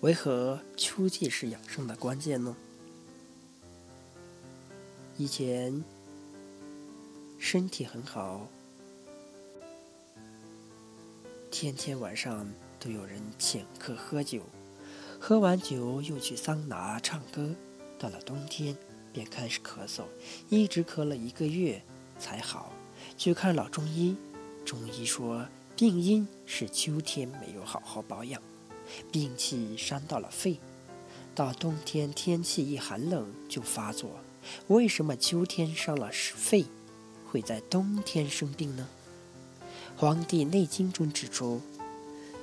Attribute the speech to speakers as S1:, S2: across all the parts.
S1: 为何秋季是养生的关键呢？以前身体很好，天天晚上都有人请客喝酒，喝完酒又去桑拿唱歌。到了冬天便开始咳嗽，一直咳了一个月才好。去看老中医，中医说病因是秋天没有好好保养。病气伤到了肺，到冬天天气一寒冷就发作。为什么秋天伤了肺，会在冬天生病呢？《黄帝内经》中指出，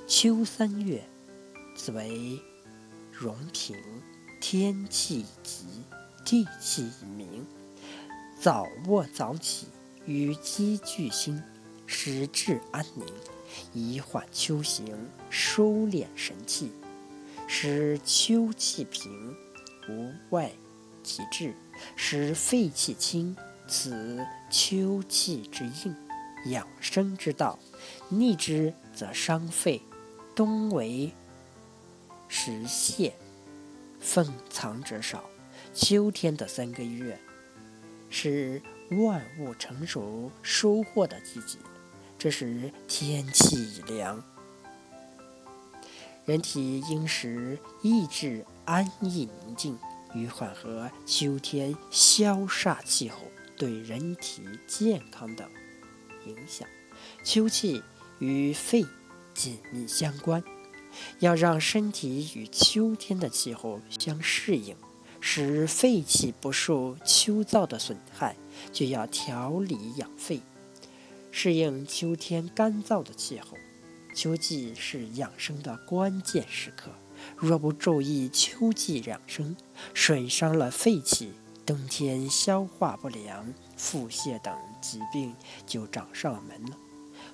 S1: 秋三月，此为荣平，天气急，地气明，早卧早起，与积聚心，使志安宁。以缓秋行，收敛神气，使秋气平，无外其志，使肺气清。此秋气之应，养生之道。逆之则伤肺。冬为时泄，奉藏者少。秋天的三个月，是万物成熟、收获的季节。这时天气已凉，人体应时意志安逸宁静，以缓和秋天消煞气候对人体健康的影响。秋气与肺紧密相关，要让身体与秋天的气候相适应，使肺气不受秋燥的损害，就要调理养肺。适应秋天干燥的气候，秋季是养生的关键时刻。若不注意秋季养生，损伤了肺气，冬天消化不良、腹泻等疾病就找上门了，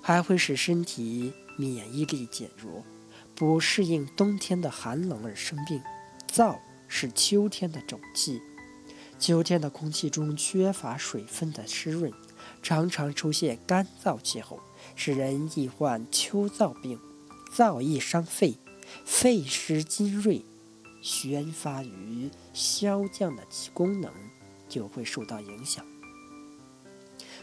S1: 还会使身体免疫力减弱，不适应冬天的寒冷而生病。燥是秋天的种气，秋天的空气中缺乏水分的湿润。常常出现干燥气候，使人易患秋燥病。燥易伤肺，肺湿津锐，宣发于消降的功能就会受到影响，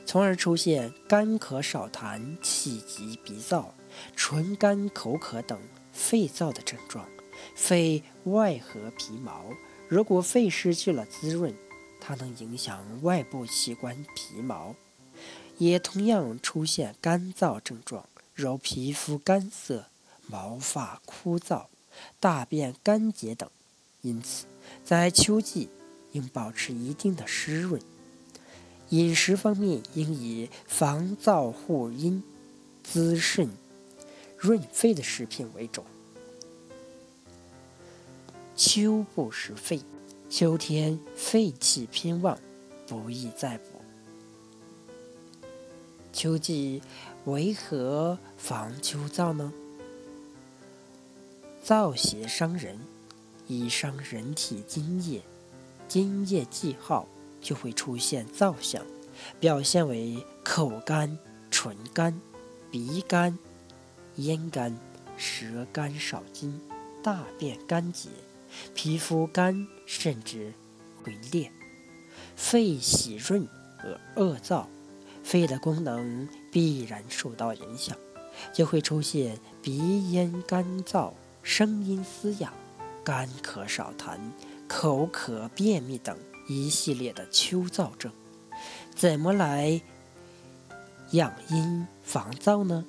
S1: 从而出现干咳少痰、气急鼻燥、唇干口渴等肺燥的症状。肺外合皮毛，如果肺失去了滋润，它能影响外部器官皮毛。也同样出现干燥症状，如皮肤干涩、毛发枯燥、大便干结等。因此，在秋季应保持一定的湿润。饮食方面应以防燥护阴、滋肾润肺的食品为主。秋不食肺，秋天肺气偏旺，不宜再补。秋季为何防秋燥呢？燥邪伤人，易伤人体津液，津液既耗，就会出现燥象，表现为口干、唇干、鼻干、咽干、舌干少津、大便干结、皮肤干，甚至会裂。肺喜润而恶燥。肺的功能必然受到影响，就会出现鼻咽干燥、声音嘶哑、干咳少痰、口渴便秘等一系列的秋燥症。怎么来养阴防燥呢？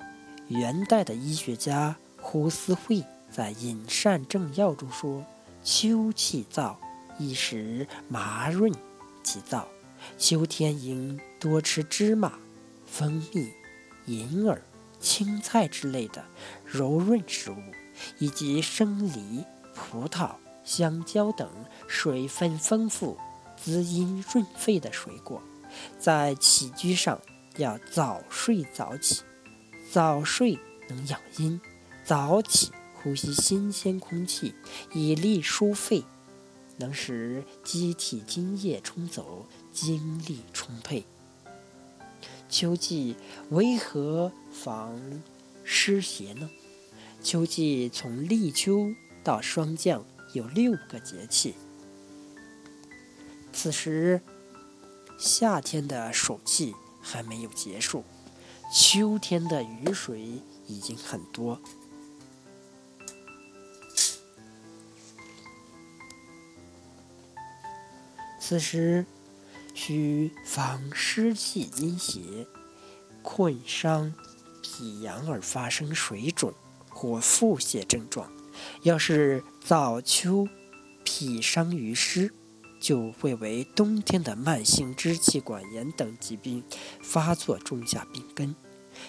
S1: 元代的医学家胡思慧在《饮膳正要》中说：“秋气燥，一时麻润其燥。”秋天应多吃芝麻、蜂蜜、银耳、青菜之类的柔润食物，以及生梨、葡萄、香蕉等水分丰富、滋阴润肺的水果。在起居上要早睡早起，早睡能养阴，早起呼吸新鲜空气，以利疏肺。能使机体津液冲走，精力充沛。秋季为何防湿邪呢？秋季从立秋到霜降有六个节气。此时，夏天的暑气还没有结束，秋天的雨水已经很多。此时，需防湿气阴邪、困伤脾阳而发生水肿或腹泻症状。要是早秋脾伤于湿，就会为冬天的慢性支气管炎等疾病发作种下病根。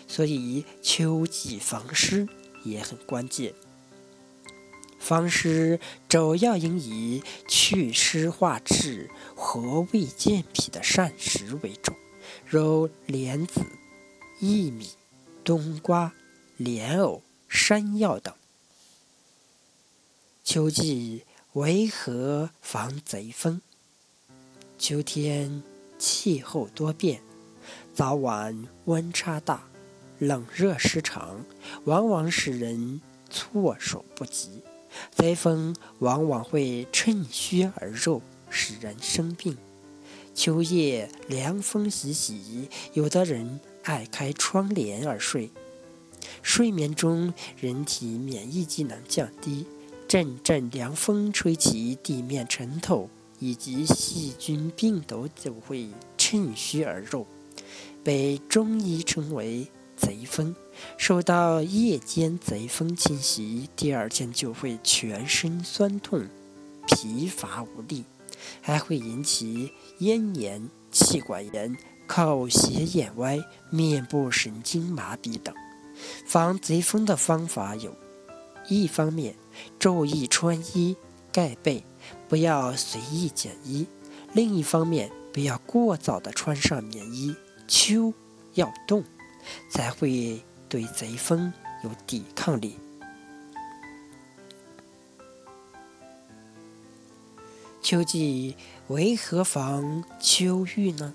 S1: 所以秋季防湿也很关键。防湿主要应以祛湿化滞、和胃健脾的膳食为主，如莲子、薏米、冬瓜、莲藕、山药等。秋季为何防贼风？秋天气候多变，早晚温差大，冷热失常，往往使人措手不及。灾风往往会趁虚而入，使人生病。秋夜凉风习习，有的人爱开窗帘而睡。睡眠中，人体免疫机能降低，阵阵凉风吹起，地面尘土以及细菌、病毒就会趁虚而入，被中医称为“贼风”。受到夜间贼风侵袭，第二天就会全身酸痛、疲乏无力，还会引起咽炎、气管炎、口斜眼歪、面部神经麻痹等。防贼风的方法有：一方面注意穿衣盖被，不要随意减衣；另一方面不要过早的穿上棉衣，秋要冻，才会。对贼风有抵抗力。秋季为何防秋郁呢？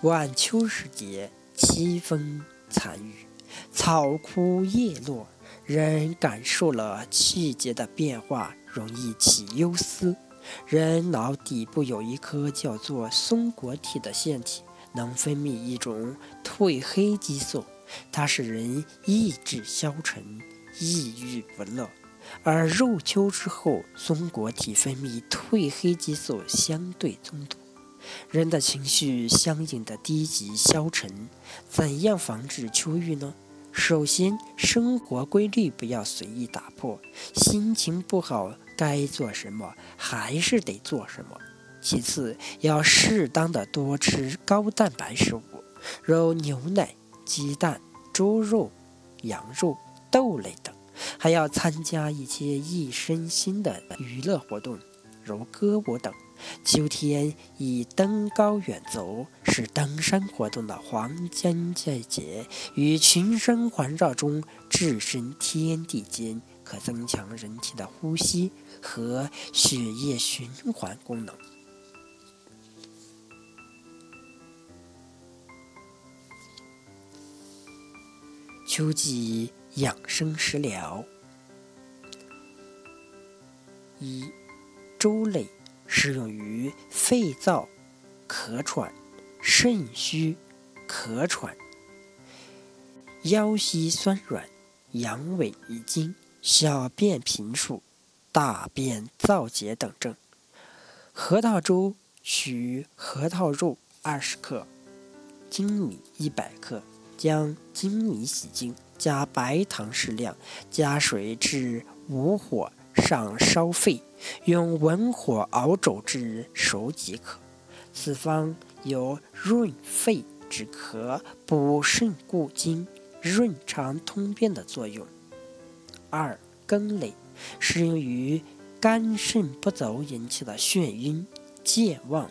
S1: 晚秋时节，凄风残雨，草枯叶落，人感受了季节的变化，容易起忧思。人脑底部有一颗叫做松果体的腺体，能分泌一种褪黑激素。它使人意志消沉、抑郁不乐，而入秋之后，松果体分泌褪黑激素相对增多，人的情绪相应的低级消沉。怎样防治秋郁呢？首先，生活规律不要随意打破，心情不好该做什么还是得做什么。其次，要适当的多吃高蛋白食物，如牛奶。鸡蛋、猪肉、羊肉、豆类等，还要参加一些益身心的娱乐活动，如歌舞等。秋天以登高远足是登山活动的黄金季节，与群山环绕中置身天地间，可增强人体的呼吸和血液循环功能。秋季养生食疗：一、粥类适用于肺燥、咳喘、肾虚、咳喘、腰膝酸软、阳痿遗精、小便频数、大便燥结等症。核桃粥取核桃肉二十克，粳米一百克。将粳米洗净，加白糖适量，加水至无火上烧沸，用文火熬煮至熟即可。此方有润肺止咳、补肾固精、润肠通便的作用。二羹类适用于肝肾不足引起的眩晕、健忘、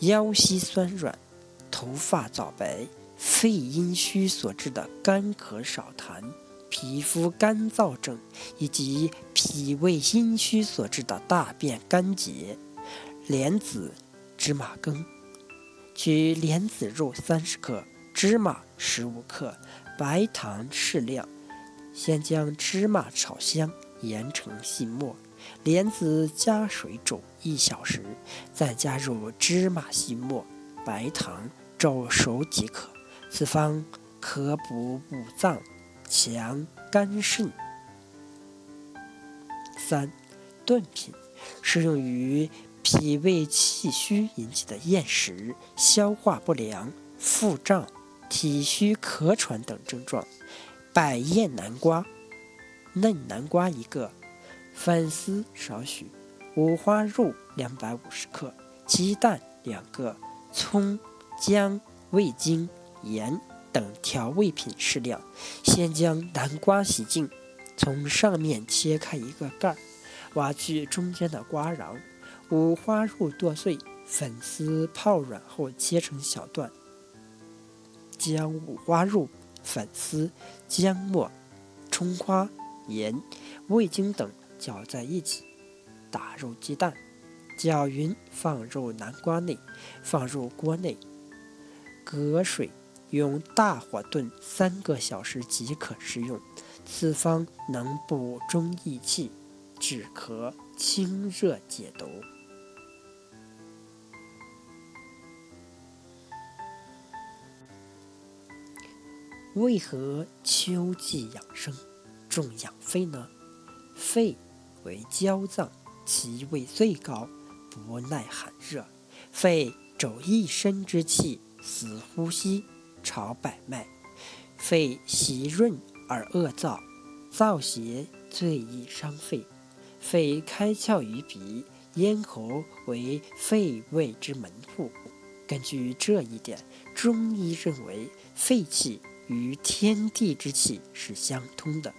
S1: 腰膝酸软、头发早白。肺阴虚所致的干咳少痰、皮肤干燥症，以及脾胃阴虚所致的大便干结。莲子芝麻羹，取莲子肉三十克，芝麻十五克，白糖适量。先将芝麻炒香，研成细末，莲子加水煮一小时，再加入芝麻细末、白糖煮熟即可。此方可补五脏，强肝肾。三、炖品适用于脾胃气虚引起的厌食、消化不良、腹胀、体虚咳喘等症状。百叶南瓜，嫩南瓜一个，粉丝少许，五花肉两百五十克，鸡蛋两个，葱、姜、味精、盐等调味品适量。先将南瓜洗净，从上面切开一个盖儿，挖去中间的瓜瓤。五花肉剁碎，粉丝泡软后切成小段，将五花肉。粉丝、姜末、葱花、盐、味精等搅在一起，打入鸡蛋，搅匀放入南瓜内，放入锅内，隔水用大火炖三个小时即可食用。此方能补中益气、止咳、清热解毒。为何秋季养生重养肺呢？肺为焦脏，其位最高，不耐寒热。肺走一身之气，死呼吸，潮百脉。肺习润而恶燥，燥邪最易伤肺。肺开窍于鼻，咽喉为肺胃之门户。根据这一点，中医认为肺气。与天地之气是相通的。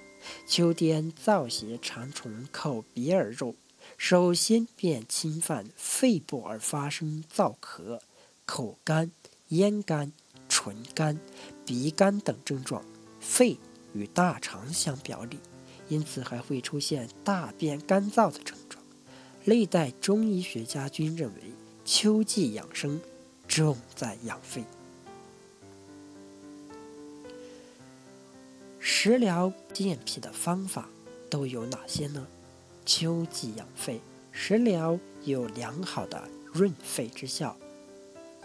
S1: 秋天燥邪常从口鼻而入，首先便侵犯肺部而发生燥咳、口干、咽干、唇干、鼻干等症状。肺与大肠相表里，因此还会出现大便干燥的症状。历代中医学家均认为，秋季养生重在养肺。食疗健脾的方法都有哪些呢？秋季养肺，食疗有良好的润肺之效。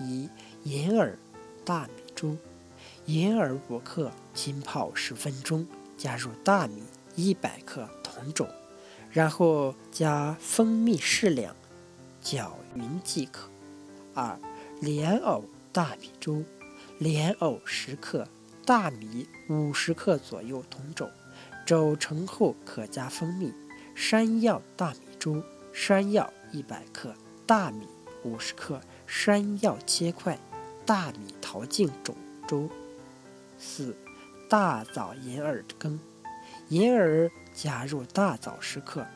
S1: 一、银耳、大米粥。银耳五克，浸泡十分钟，加入大米一百克同煮，然后加蜂蜜适量，搅匀即可。二、莲藕大米粥。莲藕十克。大米五十克左右同煮，煮成后可加蜂蜜。山药大米粥：山药一百克，大米五十克，山药切块，大米淘净煮粥。四、大枣银耳羹：银耳加入大枣十克，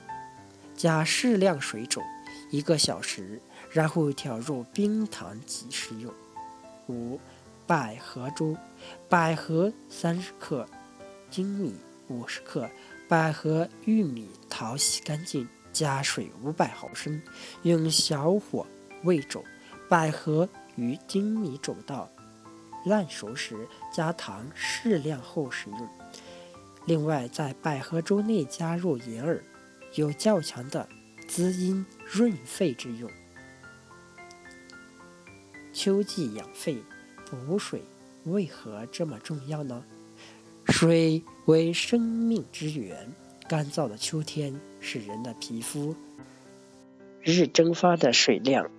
S1: 加适量水煮一个小时，然后调入冰糖即食用。五。百合粥：百合三十克，粳米五十克，百合、玉米淘洗干净，加水五百毫升，用小火煨煮。百合与粳米煮到烂熟时，加糖适量后食用。另外，在百合粥内加入银耳，有较强的滋阴润肺之用。秋季养肺。补水为何这么重要呢？水为生命之源，干燥的秋天使人的皮肤日蒸发的水量